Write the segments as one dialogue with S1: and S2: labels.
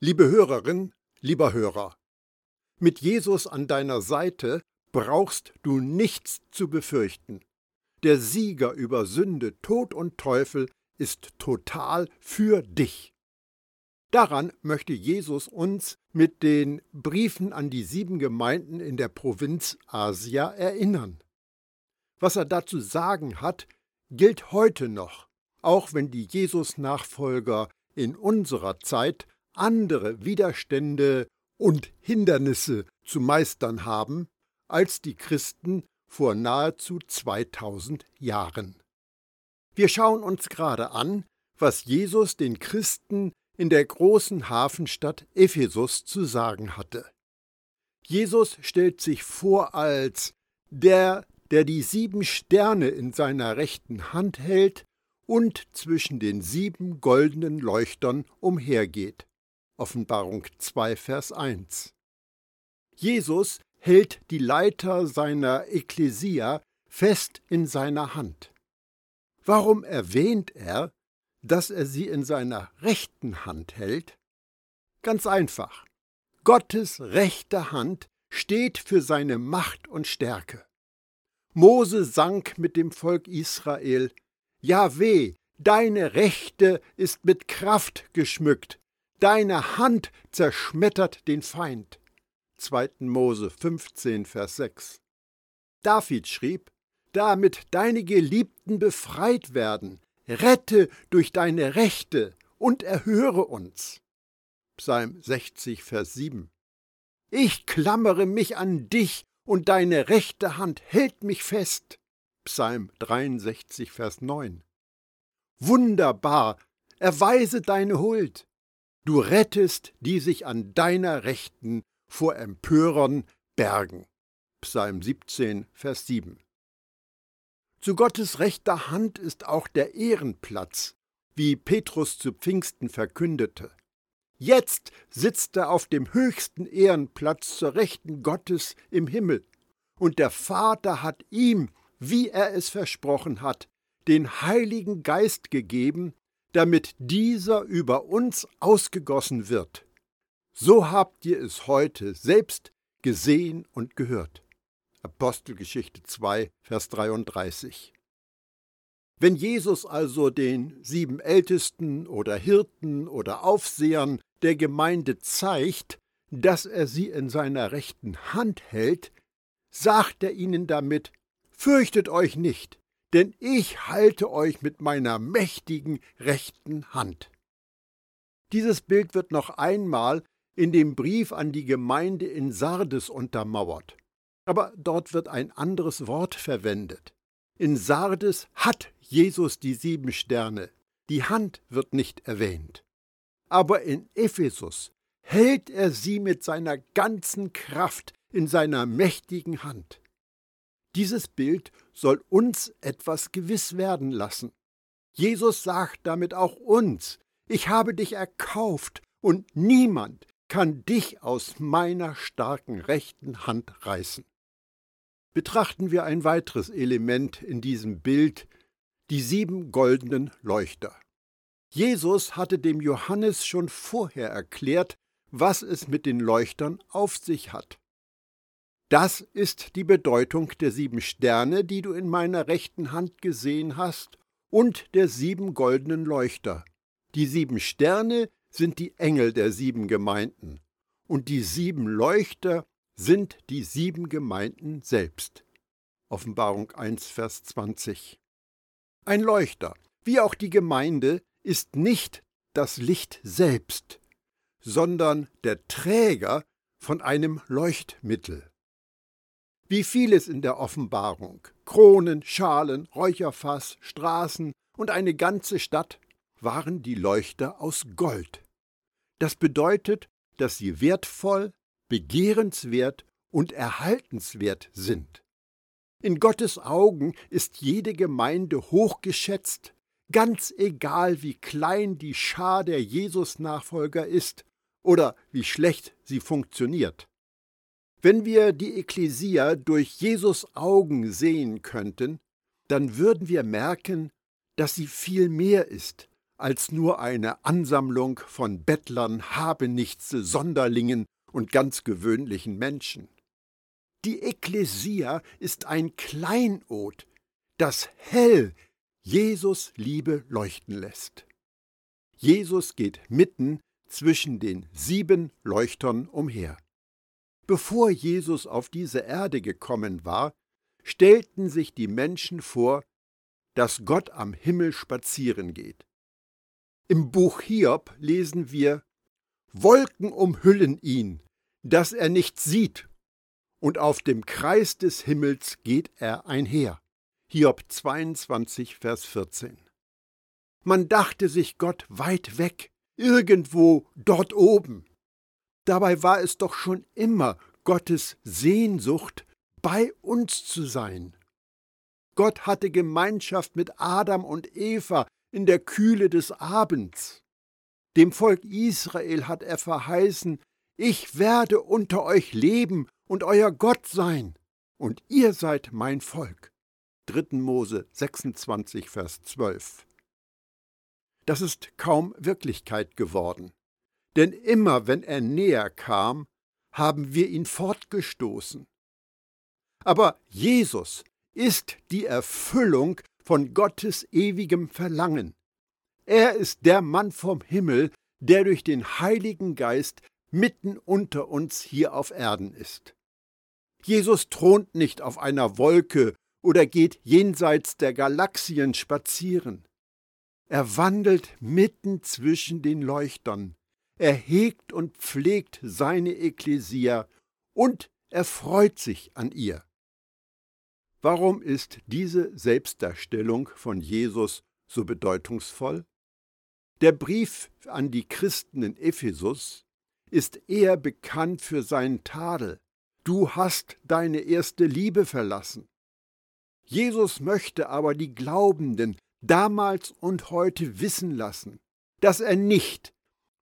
S1: Liebe Hörerin, lieber Hörer, mit Jesus an deiner Seite brauchst du nichts zu befürchten. Der Sieger über Sünde, Tod und Teufel ist total für dich. Daran möchte Jesus uns mit den Briefen an die sieben Gemeinden in der Provinz Asia erinnern. Was er dazu sagen hat, gilt heute noch, auch wenn die Jesus-Nachfolger in unserer Zeit andere Widerstände und Hindernisse zu meistern haben als die Christen vor nahezu 2000 Jahren. Wir schauen uns gerade an, was Jesus den Christen in der großen Hafenstadt Ephesus zu sagen hatte. Jesus stellt sich vor als der, der die sieben Sterne in seiner rechten Hand hält und zwischen den sieben goldenen Leuchtern umhergeht. Offenbarung 2, Vers 1. Jesus hält die Leiter seiner Ekklesia fest in seiner Hand. Warum erwähnt er, dass er sie in seiner rechten Hand hält? Ganz einfach. Gottes rechte Hand steht für seine Macht und Stärke. Mose sank mit dem Volk Israel, Jahweh, deine Rechte ist mit Kraft geschmückt, Deine Hand zerschmettert den Feind. 2. Mose 15, Vers 6. David schrieb, damit deine Geliebten befreit werden, rette durch deine Rechte und erhöre uns. Psalm 60, Vers 7. Ich klammere mich an dich und deine rechte Hand hält mich fest. Psalm 63, Vers 9. Wunderbar, erweise deine Huld. Du rettest, die sich an deiner Rechten vor Empörern bergen. Psalm 17, Vers 7. Zu Gottes rechter Hand ist auch der Ehrenplatz, wie Petrus zu Pfingsten verkündete. Jetzt sitzt er auf dem höchsten Ehrenplatz zur Rechten Gottes im Himmel, und der Vater hat ihm, wie er es versprochen hat, den Heiligen Geist gegeben, damit dieser über uns ausgegossen wird. So habt ihr es heute selbst gesehen und gehört. Apostelgeschichte 2, Vers 33. Wenn Jesus also den sieben Ältesten oder Hirten oder Aufsehern der Gemeinde zeigt, dass er sie in seiner rechten Hand hält, sagt er ihnen damit, Fürchtet euch nicht, denn ich halte euch mit meiner mächtigen rechten Hand. Dieses Bild wird noch einmal in dem Brief an die Gemeinde in Sardes untermauert. Aber dort wird ein anderes Wort verwendet. In Sardes hat Jesus die sieben Sterne, die Hand wird nicht erwähnt. Aber in Ephesus hält er sie mit seiner ganzen Kraft in seiner mächtigen Hand. Dieses Bild soll uns etwas gewiss werden lassen. Jesus sagt damit auch uns, ich habe dich erkauft und niemand kann dich aus meiner starken rechten Hand reißen. Betrachten wir ein weiteres Element in diesem Bild, die sieben goldenen Leuchter. Jesus hatte dem Johannes schon vorher erklärt, was es mit den Leuchtern auf sich hat. Das ist die Bedeutung der sieben Sterne, die du in meiner rechten Hand gesehen hast, und der sieben goldenen Leuchter. Die sieben Sterne sind die Engel der sieben Gemeinden, und die sieben Leuchter sind die sieben Gemeinden selbst. Offenbarung 1, Vers 20. Ein Leuchter, wie auch die Gemeinde, ist nicht das Licht selbst, sondern der Träger von einem Leuchtmittel. Wie vieles in der Offenbarung, Kronen, Schalen, Räucherfass, Straßen und eine ganze Stadt, waren die Leuchter aus Gold. Das bedeutet, dass sie wertvoll, begehrenswert und erhaltenswert sind. In Gottes Augen ist jede Gemeinde hochgeschätzt, ganz egal wie klein die Schar der Jesus-Nachfolger ist oder wie schlecht sie funktioniert. Wenn wir die Ekklesia durch Jesus Augen sehen könnten, dann würden wir merken, dass sie viel mehr ist als nur eine Ansammlung von Bettlern, Habenichtse, Sonderlingen und ganz gewöhnlichen Menschen. Die Ekklesia ist ein Kleinod, das hell Jesus Liebe leuchten lässt. Jesus geht mitten zwischen den sieben Leuchtern umher. Bevor Jesus auf diese Erde gekommen war, stellten sich die Menschen vor, dass Gott am Himmel spazieren geht. Im Buch Hiob lesen wir, Wolken umhüllen ihn, dass er nichts sieht, und auf dem Kreis des Himmels geht er einher. Hiob 22, Vers 14. Man dachte sich Gott weit weg, irgendwo dort oben. Dabei war es doch schon immer Gottes Sehnsucht, bei uns zu sein. Gott hatte Gemeinschaft mit Adam und Eva in der Kühle des Abends. Dem Volk Israel hat er verheißen, ich werde unter euch leben und euer Gott sein, und ihr seid mein Volk. 3. Mose 26, Vers 12. Das ist kaum Wirklichkeit geworden. Denn immer wenn er näher kam, haben wir ihn fortgestoßen. Aber Jesus ist die Erfüllung von Gottes ewigem Verlangen. Er ist der Mann vom Himmel, der durch den Heiligen Geist mitten unter uns hier auf Erden ist. Jesus thront nicht auf einer Wolke oder geht jenseits der Galaxien spazieren. Er wandelt mitten zwischen den Leuchtern. Er hegt und pflegt seine Ekklesia und er freut sich an ihr. Warum ist diese Selbstdarstellung von Jesus so bedeutungsvoll? Der Brief an die Christen in Ephesus ist eher bekannt für seinen Tadel. Du hast deine erste Liebe verlassen. Jesus möchte aber die Glaubenden damals und heute wissen lassen, dass er nicht,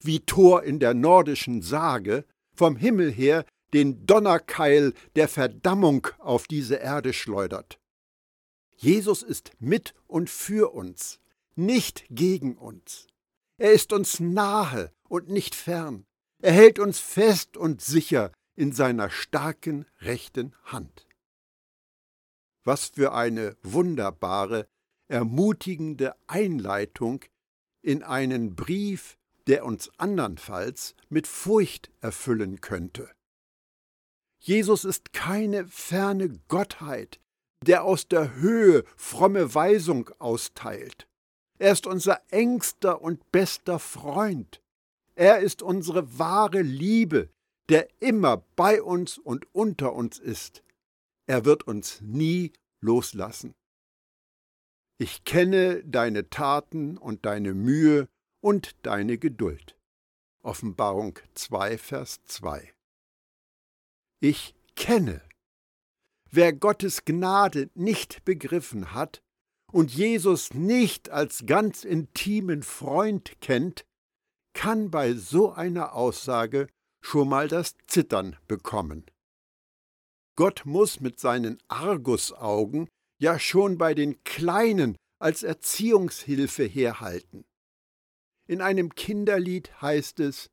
S1: wie Thor in der nordischen Sage, vom Himmel her den Donnerkeil der Verdammung auf diese Erde schleudert. Jesus ist mit und für uns, nicht gegen uns. Er ist uns nahe und nicht fern. Er hält uns fest und sicher in seiner starken rechten Hand. Was für eine wunderbare, ermutigende Einleitung in einen Brief, der uns andernfalls mit Furcht erfüllen könnte. Jesus ist keine ferne Gottheit, der aus der Höhe fromme Weisung austeilt. Er ist unser engster und bester Freund. Er ist unsere wahre Liebe, der immer bei uns und unter uns ist. Er wird uns nie loslassen. Ich kenne deine Taten und deine Mühe und deine Geduld. Offenbarung 2, Vers 2. Ich kenne. Wer Gottes Gnade nicht begriffen hat und Jesus nicht als ganz intimen Freund kennt, kann bei so einer Aussage schon mal das Zittern bekommen. Gott muss mit seinen Argusaugen ja schon bei den Kleinen als Erziehungshilfe herhalten. In einem Kinderlied heißt es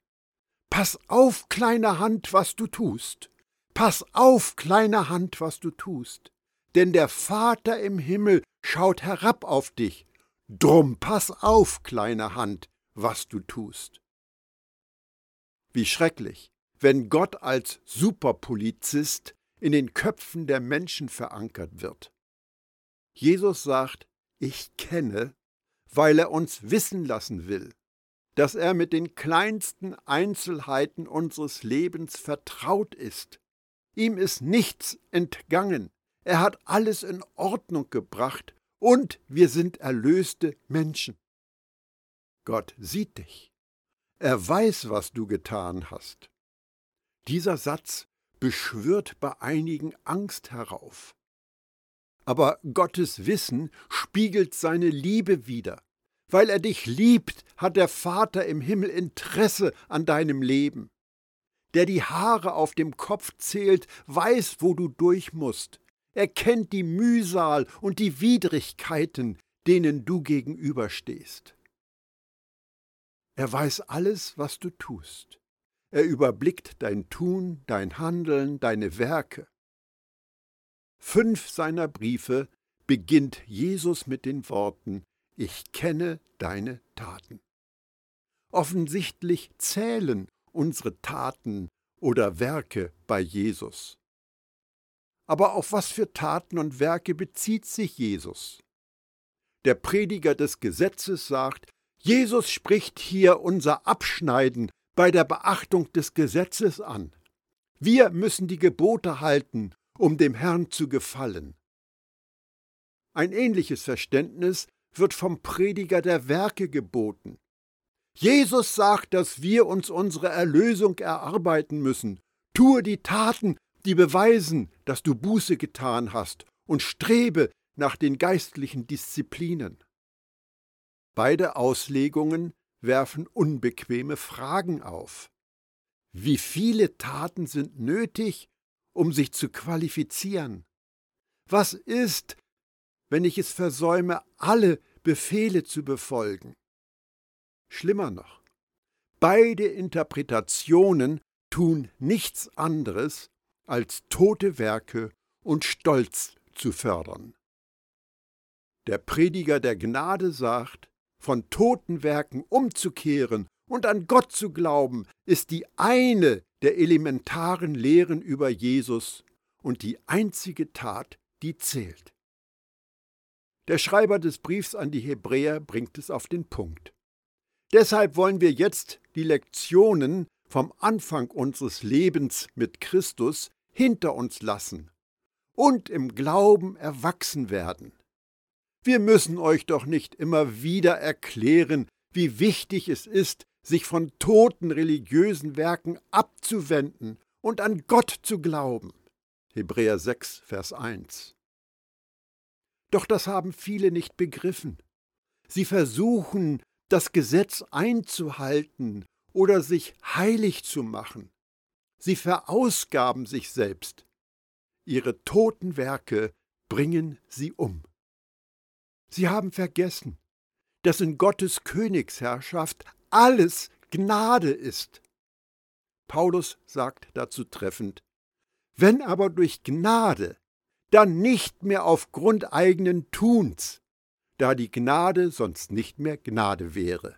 S1: Pass auf, kleine Hand, was du tust. Pass auf, kleine Hand, was du tust. Denn der Vater im Himmel schaut herab auf dich. Drum pass auf, kleine Hand, was du tust. Wie schrecklich, wenn Gott als Superpolizist in den Köpfen der Menschen verankert wird. Jesus sagt, ich kenne, weil er uns wissen lassen will, dass er mit den kleinsten Einzelheiten unseres Lebens vertraut ist. Ihm ist nichts entgangen. Er hat alles in Ordnung gebracht und wir sind erlöste Menschen. Gott sieht dich. Er weiß, was du getan hast. Dieser Satz beschwört bei einigen Angst herauf. Aber Gottes Wissen spiegelt seine Liebe wider. Weil er dich liebt, hat der Vater im Himmel Interesse an deinem Leben. Der die Haare auf dem Kopf zählt, weiß, wo du durch musst. Er kennt die Mühsal und die Widrigkeiten, denen du gegenüberstehst. Er weiß alles, was du tust. Er überblickt dein Tun, dein Handeln, deine Werke. Fünf seiner Briefe beginnt Jesus mit den Worten Ich kenne deine Taten. Offensichtlich zählen unsere Taten oder Werke bei Jesus. Aber auf was für Taten und Werke bezieht sich Jesus? Der Prediger des Gesetzes sagt, Jesus spricht hier unser Abschneiden bei der Beachtung des Gesetzes an. Wir müssen die Gebote halten, um dem Herrn zu gefallen. Ein ähnliches Verständnis wird vom Prediger der Werke geboten. Jesus sagt, dass wir uns unsere Erlösung erarbeiten müssen. Tue die Taten, die beweisen, dass du Buße getan hast, und strebe nach den geistlichen Disziplinen. Beide Auslegungen werfen unbequeme Fragen auf. Wie viele Taten sind nötig, um sich zu qualifizieren? Was ist, wenn ich es versäume, alle Befehle zu befolgen? Schlimmer noch, beide Interpretationen tun nichts anderes, als tote Werke und Stolz zu fördern. Der Prediger der Gnade sagt, von toten Werken umzukehren und an Gott zu glauben, ist die eine der elementaren Lehren über Jesus und die einzige Tat, die zählt. Der Schreiber des Briefs an die Hebräer bringt es auf den Punkt. Deshalb wollen wir jetzt die Lektionen vom Anfang unseres Lebens mit Christus hinter uns lassen und im Glauben erwachsen werden. Wir müssen euch doch nicht immer wieder erklären, wie wichtig es ist, sich von toten religiösen Werken abzuwenden und an Gott zu glauben. Hebräer 6, Vers 1. Doch das haben viele nicht begriffen. Sie versuchen, das Gesetz einzuhalten oder sich heilig zu machen. Sie verausgaben sich selbst. Ihre toten Werke bringen sie um. Sie haben vergessen, dass in Gottes Königsherrschaft alles Gnade ist. Paulus sagt dazu treffend, wenn aber durch Gnade, dann nicht mehr aufgrund eigenen Tuns, da die Gnade sonst nicht mehr Gnade wäre.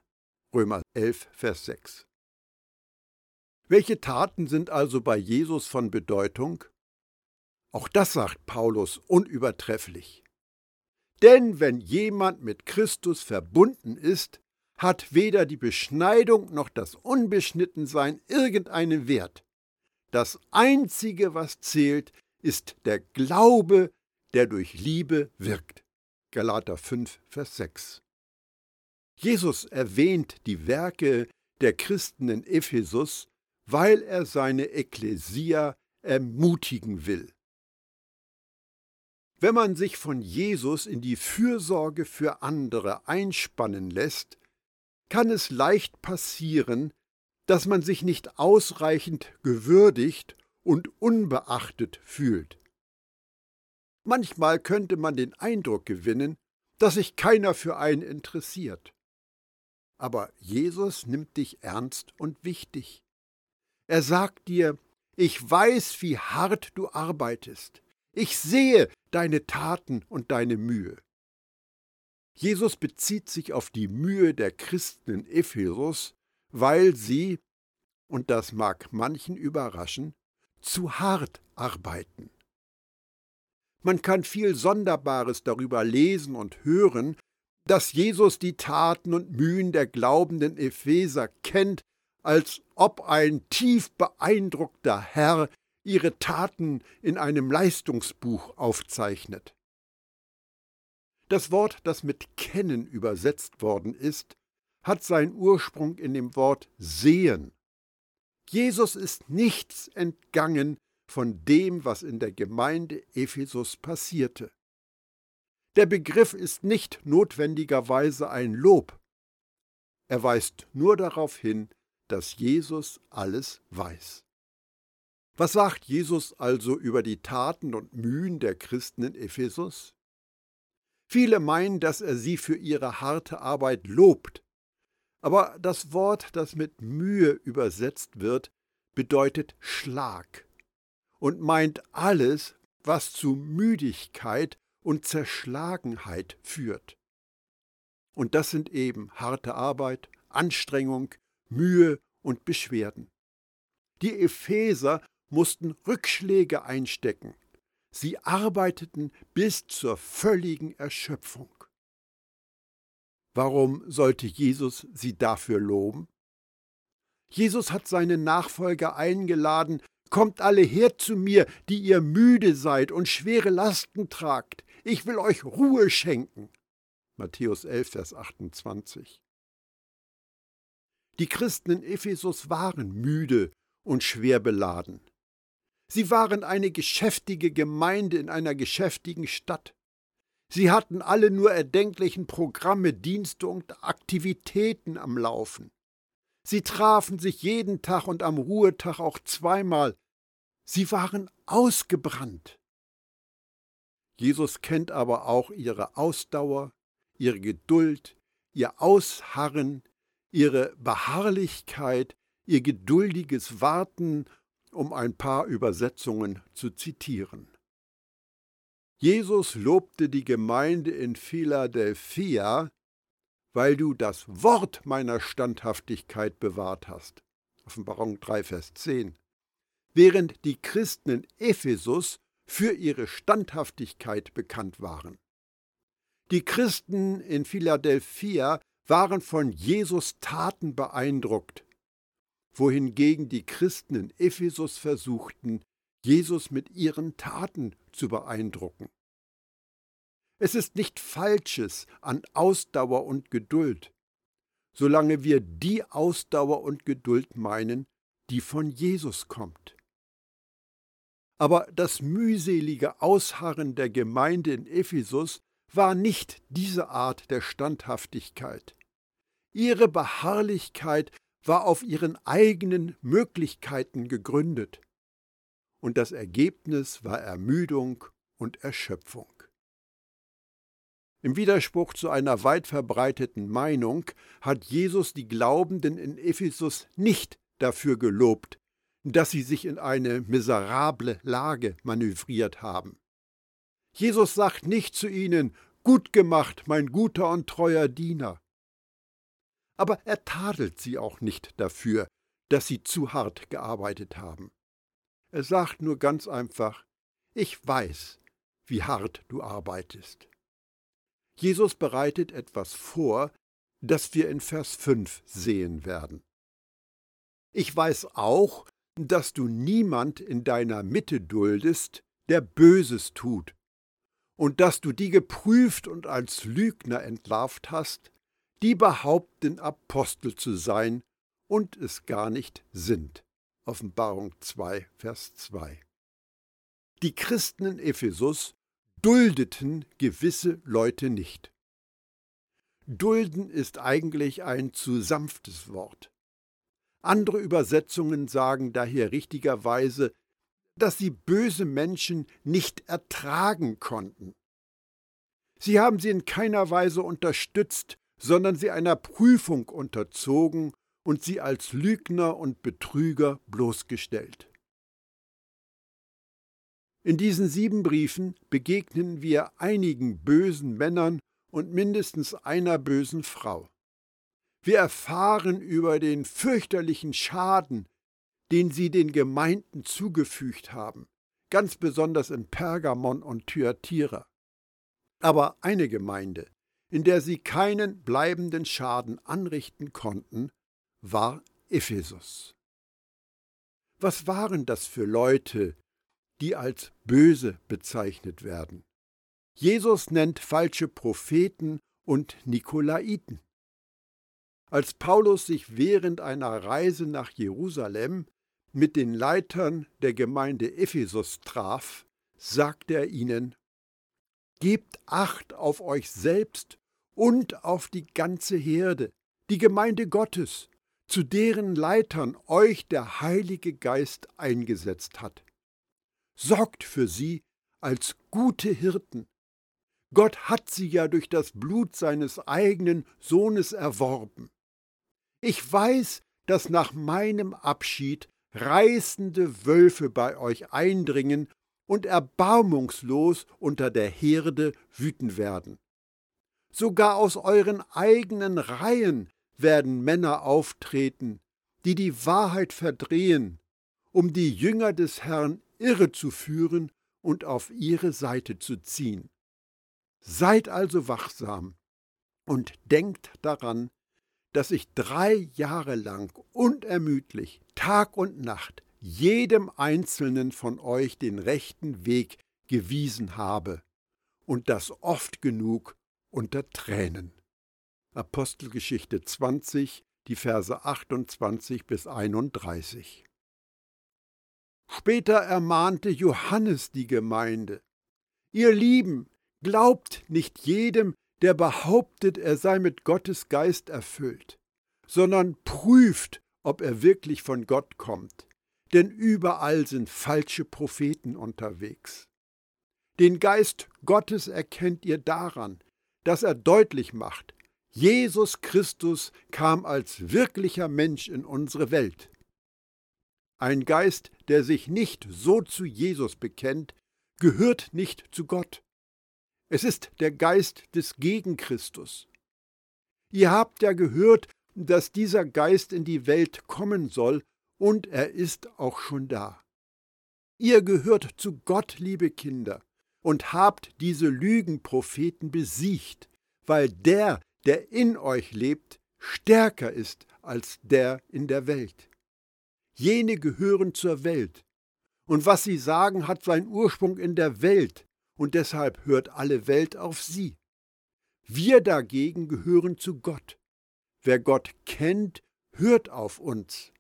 S1: Römer 11, Vers 6. Welche Taten sind also bei Jesus von Bedeutung? Auch das sagt Paulus unübertrefflich. Denn wenn jemand mit Christus verbunden ist, hat weder die Beschneidung noch das Unbeschnittensein irgendeinen Wert. Das Einzige, was zählt, ist der Glaube, der durch Liebe wirkt. Galater 5, Vers 6. Jesus erwähnt die Werke der Christen in Ephesus, weil er seine Ekklesia ermutigen will. Wenn man sich von Jesus in die Fürsorge für andere einspannen lässt, kann es leicht passieren, dass man sich nicht ausreichend gewürdigt und unbeachtet fühlt. Manchmal könnte man den Eindruck gewinnen, dass sich keiner für einen interessiert. Aber Jesus nimmt dich ernst und wichtig. Er sagt dir, ich weiß, wie hart du arbeitest. Ich sehe deine Taten und deine Mühe. Jesus bezieht sich auf die Mühe der Christen in Ephesus, weil sie, und das mag manchen überraschen, zu hart arbeiten. Man kann viel Sonderbares darüber lesen und hören, dass Jesus die Taten und Mühen der glaubenden Epheser kennt, als ob ein tief beeindruckter Herr ihre Taten in einem Leistungsbuch aufzeichnet. Das Wort, das mit kennen übersetzt worden ist, hat seinen Ursprung in dem Wort sehen. Jesus ist nichts entgangen von dem, was in der Gemeinde Ephesus passierte. Der Begriff ist nicht notwendigerweise ein Lob. Er weist nur darauf hin, dass Jesus alles weiß. Was sagt Jesus also über die Taten und Mühen der Christen in Ephesus? Viele meinen, dass er sie für ihre harte Arbeit lobt, Aber das Wort, das mit Mühe übersetzt wird, bedeutet Schlag und meint alles, was zu Müdigkeit und Zerschlagenheit führt. Und das sind eben harte Arbeit, Anstrengung, Mühe und Beschwerden. Die Epheser mussten Rückschläge einstecken. Sie arbeiteten bis zur völligen Erschöpfung. Warum sollte Jesus sie dafür loben? Jesus hat seine Nachfolger eingeladen, Kommt alle her zu mir, die ihr müde seid und schwere Lasten tragt. Ich will euch Ruhe schenken. Matthäus 11, Vers 28. Die Christen in Ephesus waren müde und schwer beladen. Sie waren eine geschäftige Gemeinde in einer geschäftigen Stadt. Sie hatten alle nur erdenklichen Programme, Dienste und Aktivitäten am Laufen. Sie trafen sich jeden Tag und am Ruhetag auch zweimal. Sie waren ausgebrannt. Jesus kennt aber auch ihre Ausdauer, ihre Geduld, ihr Ausharren, ihre Beharrlichkeit, ihr geduldiges Warten, um ein paar Übersetzungen zu zitieren. Jesus lobte die Gemeinde in Philadelphia, weil du das Wort meiner Standhaftigkeit bewahrt hast. Offenbarung 3, Vers 10. Während die Christen in Ephesus für ihre Standhaftigkeit bekannt waren. Die Christen in Philadelphia waren von Jesus Taten beeindruckt, wohingegen die Christen in Ephesus versuchten, Jesus mit ihren Taten zu beeindrucken. Es ist nicht Falsches an Ausdauer und Geduld, solange wir die Ausdauer und Geduld meinen, die von Jesus kommt. Aber das mühselige Ausharren der Gemeinde in Ephesus war nicht diese Art der Standhaftigkeit. Ihre Beharrlichkeit war auf ihren eigenen Möglichkeiten gegründet, und das Ergebnis war Ermüdung und Erschöpfung. Im Widerspruch zu einer weit verbreiteten Meinung hat Jesus die Glaubenden in Ephesus nicht dafür gelobt, dass sie sich in eine miserable Lage manövriert haben. Jesus sagt nicht zu ihnen, Gut gemacht, mein guter und treuer Diener. Aber er tadelt sie auch nicht dafür, dass sie zu hart gearbeitet haben. Er sagt nur ganz einfach, ich weiß, wie hart du arbeitest. Jesus bereitet etwas vor, das wir in Vers 5 sehen werden. Ich weiß auch, dass du niemand in deiner Mitte duldest, der Böses tut, und dass du die geprüft und als Lügner entlarvt hast, die behaupten, Apostel zu sein und es gar nicht sind. Offenbarung 2, Vers 2. Die Christen in Ephesus duldeten gewisse Leute nicht. Dulden ist eigentlich ein zu sanftes Wort. Andere Übersetzungen sagen daher richtigerweise, dass sie böse Menschen nicht ertragen konnten. Sie haben sie in keiner Weise unterstützt, sondern sie einer Prüfung unterzogen und sie als Lügner und Betrüger bloßgestellt. In diesen sieben Briefen begegnen wir einigen bösen Männern und mindestens einer bösen Frau. Wir erfahren über den fürchterlichen Schaden, den sie den Gemeinden zugefügt haben, ganz besonders in Pergamon und Thyatira. Aber eine Gemeinde, in der sie keinen bleibenden Schaden anrichten konnten, war Ephesus. Was waren das für Leute, die als böse bezeichnet werden. Jesus nennt falsche Propheten und Nikolaiten. Als Paulus sich während einer Reise nach Jerusalem mit den Leitern der Gemeinde Ephesus traf, sagte er ihnen, Gebt acht auf euch selbst und auf die ganze Herde, die Gemeinde Gottes, zu deren Leitern euch der Heilige Geist eingesetzt hat sorgt für sie als gute Hirten. Gott hat sie ja durch das Blut seines eigenen Sohnes erworben. Ich weiß, dass nach meinem Abschied reißende Wölfe bei euch eindringen und erbarmungslos unter der Herde wüten werden. Sogar aus euren eigenen Reihen werden Männer auftreten, die die Wahrheit verdrehen, um die Jünger des Herrn irre zu führen und auf ihre Seite zu ziehen. Seid also wachsam und denkt daran, dass ich drei Jahre lang unermüdlich, Tag und Nacht, jedem einzelnen von euch den rechten Weg gewiesen habe, und das oft genug unter Tränen. Apostelgeschichte 20, die Verse 28 bis 31. Später ermahnte Johannes die Gemeinde. Ihr Lieben, glaubt nicht jedem, der behauptet, er sei mit Gottes Geist erfüllt, sondern prüft, ob er wirklich von Gott kommt. Denn überall sind falsche Propheten unterwegs. Den Geist Gottes erkennt ihr daran, dass er deutlich macht, Jesus Christus kam als wirklicher Mensch in unsere Welt. Ein Geist, der sich nicht so zu Jesus bekennt, gehört nicht zu Gott. Es ist der Geist des Gegenchristus. Ihr habt ja gehört, dass dieser Geist in die Welt kommen soll, und er ist auch schon da. Ihr gehört zu Gott, liebe Kinder, und habt diese Lügenpropheten besiegt, weil der, der in euch lebt, stärker ist als der in der Welt. Jene gehören zur Welt. Und was sie sagen, hat seinen Ursprung in der Welt, und deshalb hört alle Welt auf sie. Wir dagegen gehören zu Gott. Wer Gott kennt, hört auf uns.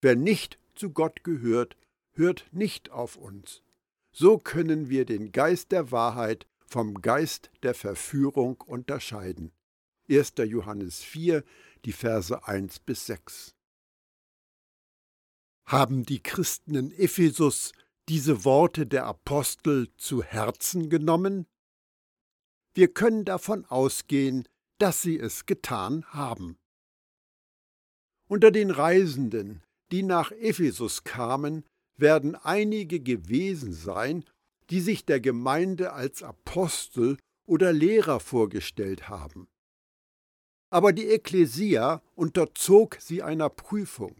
S1: Wer nicht zu Gott gehört, hört nicht auf uns. So können wir den Geist der Wahrheit vom Geist der Verführung unterscheiden. 1. Johannes 4, die Verse 1 bis 6. Haben die Christen in Ephesus diese Worte der Apostel zu Herzen genommen? Wir können davon ausgehen, dass sie es getan haben. Unter den Reisenden, die nach Ephesus kamen, werden einige gewesen sein, die sich der Gemeinde als Apostel oder Lehrer vorgestellt haben. Aber die Ekklesia unterzog sie einer Prüfung.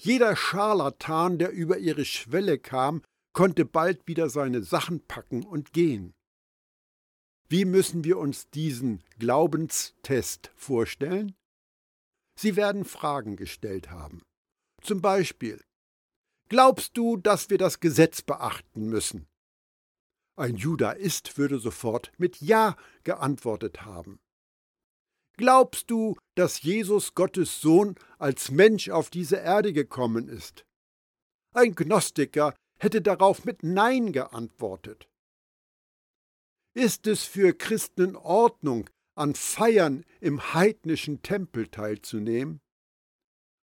S1: Jeder Scharlatan, der über ihre Schwelle kam, konnte bald wieder seine Sachen packen und gehen. Wie müssen wir uns diesen Glaubenstest vorstellen? Sie werden Fragen gestellt haben. Zum Beispiel, glaubst du, dass wir das Gesetz beachten müssen? Ein Judaist würde sofort mit Ja geantwortet haben. Glaubst du, dass Jesus Gottes Sohn als Mensch auf diese Erde gekommen ist? Ein Gnostiker hätte darauf mit Nein geantwortet. Ist es für Christen in Ordnung, an Feiern im heidnischen Tempel teilzunehmen?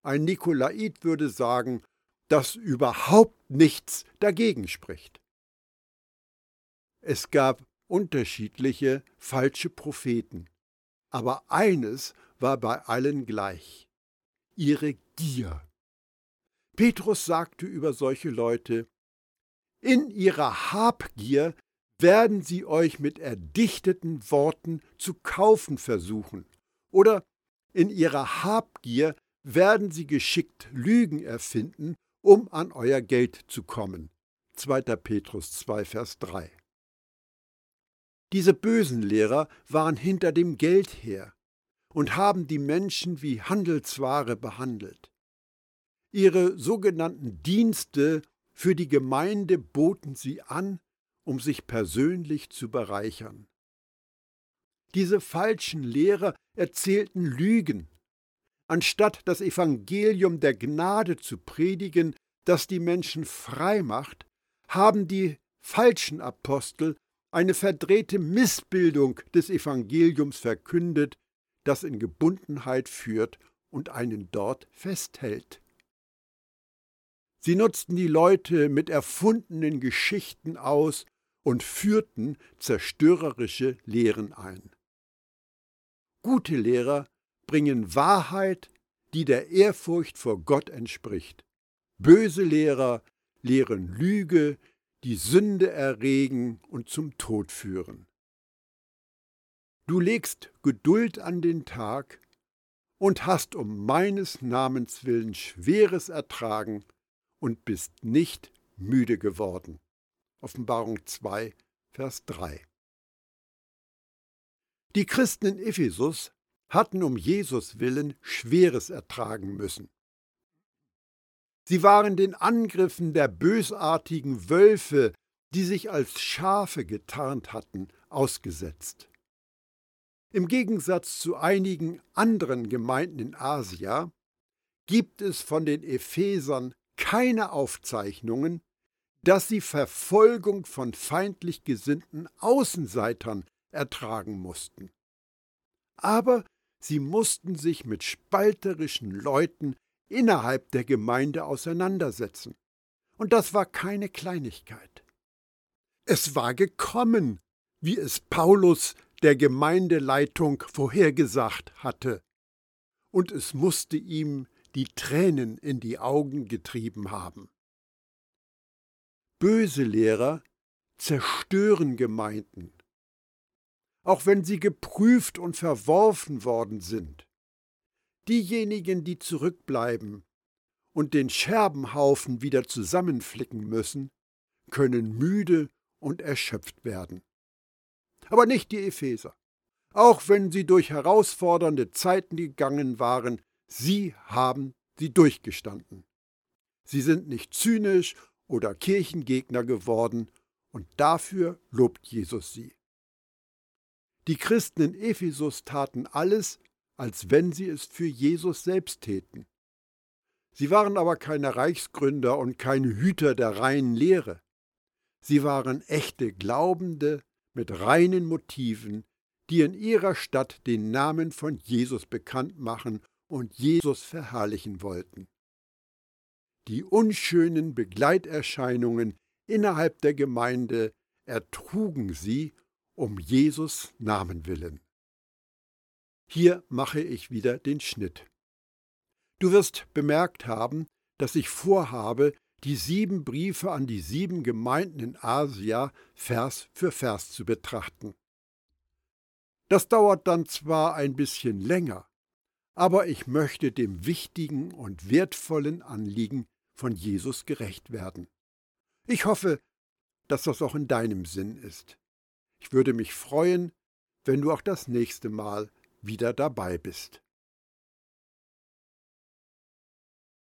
S1: Ein Nikolait würde sagen, dass überhaupt nichts dagegen spricht. Es gab unterschiedliche falsche Propheten. Aber eines war bei allen gleich ihre Gier. Petrus sagte über solche Leute, in ihrer Habgier werden sie euch mit erdichteten Worten zu kaufen versuchen, oder in ihrer Habgier werden sie geschickt Lügen erfinden, um an euer Geld zu kommen. 2. Petrus 2, Vers 3. Diese bösen Lehrer waren hinter dem Geld her und haben die Menschen wie Handelsware behandelt. Ihre sogenannten Dienste für die Gemeinde boten sie an, um sich persönlich zu bereichern. Diese falschen Lehrer erzählten Lügen. Anstatt das Evangelium der Gnade zu predigen, das die Menschen frei macht, haben die falschen Apostel eine verdrehte Missbildung des Evangeliums verkündet, das in Gebundenheit führt und einen dort festhält. Sie nutzten die Leute mit erfundenen Geschichten aus und führten zerstörerische Lehren ein. Gute Lehrer bringen Wahrheit, die der Ehrfurcht vor Gott entspricht. Böse Lehrer lehren Lüge, die Sünde erregen und zum Tod führen. Du legst Geduld an den Tag und hast um meines Namens willen Schweres ertragen und bist nicht müde geworden. Offenbarung 2, Vers 3. Die Christen in Ephesus hatten um Jesus willen Schweres ertragen müssen. Sie waren den Angriffen der bösartigen Wölfe, die sich als Schafe getarnt hatten, ausgesetzt. Im Gegensatz zu einigen anderen Gemeinden in Asia gibt es von den Ephesern keine Aufzeichnungen, dass sie Verfolgung von feindlich gesinnten Außenseitern ertragen mussten. Aber sie mussten sich mit spalterischen Leuten innerhalb der Gemeinde auseinandersetzen. Und das war keine Kleinigkeit. Es war gekommen, wie es Paulus der Gemeindeleitung vorhergesagt hatte, und es musste ihm die Tränen in die Augen getrieben haben. Böse Lehrer zerstören Gemeinden, auch wenn sie geprüft und verworfen worden sind. Diejenigen, die zurückbleiben und den Scherbenhaufen wieder zusammenflicken müssen, können müde und erschöpft werden. Aber nicht die Epheser. Auch wenn sie durch herausfordernde Zeiten gegangen waren, sie haben sie durchgestanden. Sie sind nicht zynisch oder Kirchengegner geworden, und dafür lobt Jesus sie. Die Christen in Ephesus taten alles, als wenn sie es für Jesus selbst täten. Sie waren aber keine Reichsgründer und keine Hüter der reinen Lehre. Sie waren echte Glaubende mit reinen Motiven, die in ihrer Stadt den Namen von Jesus bekannt machen und Jesus verherrlichen wollten. Die unschönen Begleiterscheinungen innerhalb der Gemeinde ertrugen sie um Jesus Namen willen. Hier mache ich wieder den Schnitt. Du wirst bemerkt haben, dass ich vorhabe, die sieben Briefe an die sieben Gemeinden in Asia Vers für Vers zu betrachten. Das dauert dann zwar ein bisschen länger, aber ich möchte dem wichtigen und wertvollen Anliegen von Jesus gerecht werden. Ich hoffe, dass das auch in deinem Sinn ist. Ich würde mich freuen, wenn du auch das nächste Mal wieder dabei bist.